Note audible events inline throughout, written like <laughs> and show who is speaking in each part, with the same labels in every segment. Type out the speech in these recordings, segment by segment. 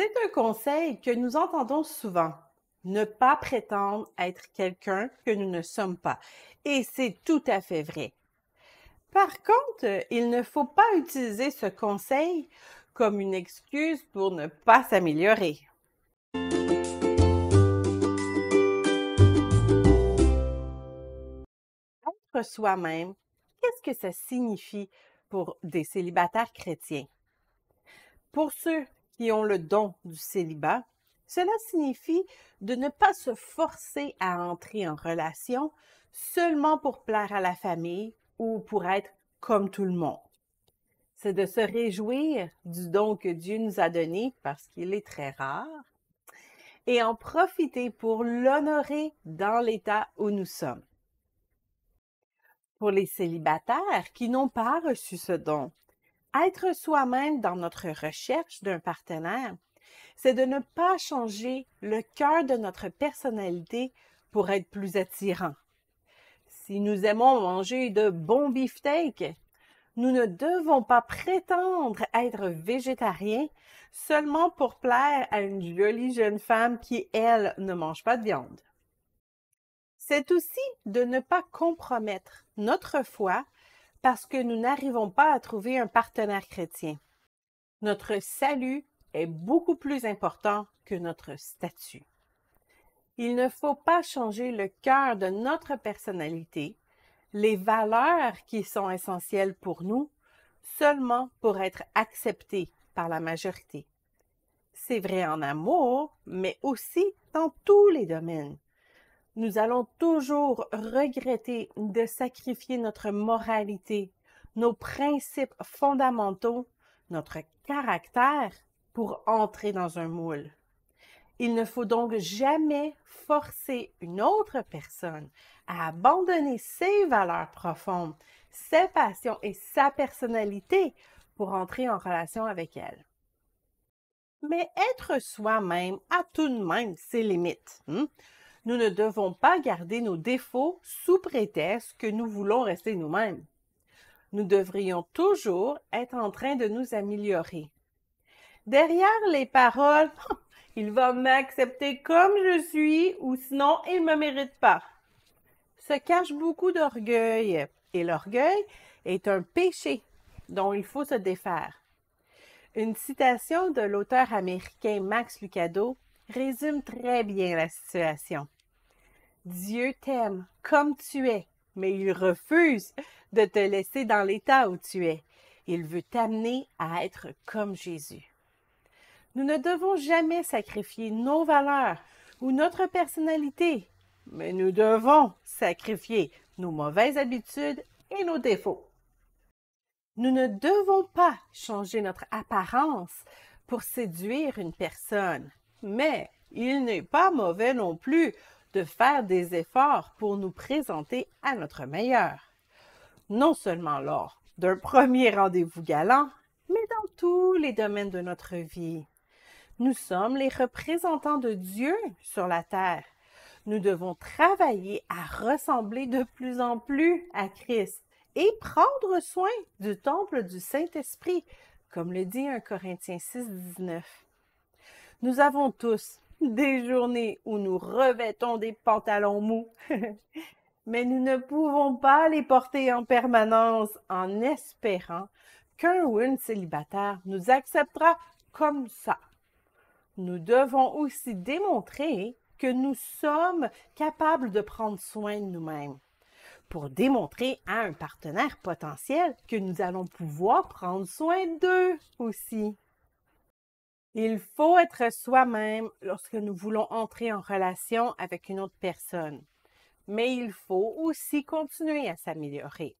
Speaker 1: C'est un conseil que nous entendons souvent. Ne pas prétendre être quelqu'un que nous ne sommes pas. Et c'est tout à fait vrai. Par contre, il ne faut pas utiliser ce conseil comme une excuse pour ne pas s'améliorer. Être soi-même, qu'est-ce que ça signifie pour des célibataires chrétiens? Pour ceux qui ont le don du célibat, cela signifie de ne pas se forcer à entrer en relation seulement pour plaire à la famille ou pour être comme tout le monde. C'est de se réjouir du don que Dieu nous a donné parce qu'il est très rare et en profiter pour l'honorer dans l'état où nous sommes. Pour les célibataires qui n'ont pas reçu ce don, être soi-même dans notre recherche d'un partenaire, c'est de ne pas changer le cœur de notre personnalité pour être plus attirant. Si nous aimons manger de bons beefsteaks, nous ne devons pas prétendre être végétariens seulement pour plaire à une jolie jeune femme qui, elle, ne mange pas de viande. C'est aussi de ne pas compromettre notre foi parce que nous n'arrivons pas à trouver un partenaire chrétien. Notre salut est beaucoup plus important que notre statut. Il ne faut pas changer le cœur de notre personnalité, les valeurs qui sont essentielles pour nous, seulement pour être acceptés par la majorité. C'est vrai en amour, mais aussi dans tous les domaines nous allons toujours regretter de sacrifier notre moralité, nos principes fondamentaux, notre caractère pour entrer dans un moule. Il ne faut donc jamais forcer une autre personne à abandonner ses valeurs profondes, ses passions et sa personnalité pour entrer en relation avec elle. Mais être soi-même a tout de même ses limites. Hein? Nous ne devons pas garder nos défauts sous prétexte que nous voulons rester nous-mêmes. Nous devrions toujours être en train de nous améliorer. Derrière les paroles, <laughs> il va m'accepter comme je suis ou sinon il ne me mérite pas, se cache beaucoup d'orgueil. Et l'orgueil est un péché dont il faut se défaire. Une citation de l'auteur américain Max Lucado résume très bien la situation. Dieu t'aime comme tu es, mais il refuse de te laisser dans l'état où tu es. Il veut t'amener à être comme Jésus. Nous ne devons jamais sacrifier nos valeurs ou notre personnalité, mais nous devons sacrifier nos mauvaises habitudes et nos défauts. Nous ne devons pas changer notre apparence pour séduire une personne, mais il n'est pas mauvais non plus de faire des efforts pour nous présenter à notre meilleur. Non seulement lors d'un premier rendez-vous galant, mais dans tous les domaines de notre vie. Nous sommes les représentants de Dieu sur la terre. Nous devons travailler à ressembler de plus en plus à Christ et prendre soin du temple du Saint-Esprit, comme le dit un Corinthiens 6, 19. Nous avons tous <laughs> des journées où nous revêtons des pantalons mous, <laughs> mais nous ne pouvons pas les porter en permanence en espérant qu'un ou une célibataire nous acceptera comme ça. Nous devons aussi démontrer que nous sommes capables de prendre soin de nous-mêmes pour démontrer à un partenaire potentiel que nous allons pouvoir prendre soin d'eux aussi. Il faut être soi-même lorsque nous voulons entrer en relation avec une autre personne, mais il faut aussi continuer à s'améliorer.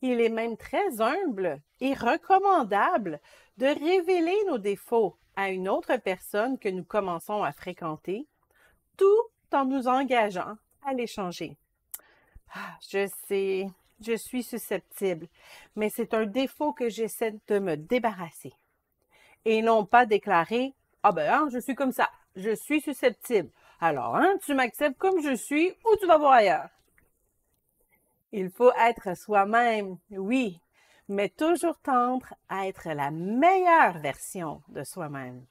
Speaker 1: Il est même très humble et recommandable de révéler nos défauts à une autre personne que nous commençons à fréquenter, tout en nous engageant à les changer. Ah, je sais, je suis susceptible, mais c'est un défaut que j'essaie de me débarrasser et non pas déclarer Ah ben, hein, je suis comme ça, je suis susceptible. Alors, hein, tu m'acceptes comme je suis ou tu vas voir ailleurs. Il faut être soi-même, oui, mais toujours tendre à être la meilleure version de soi-même.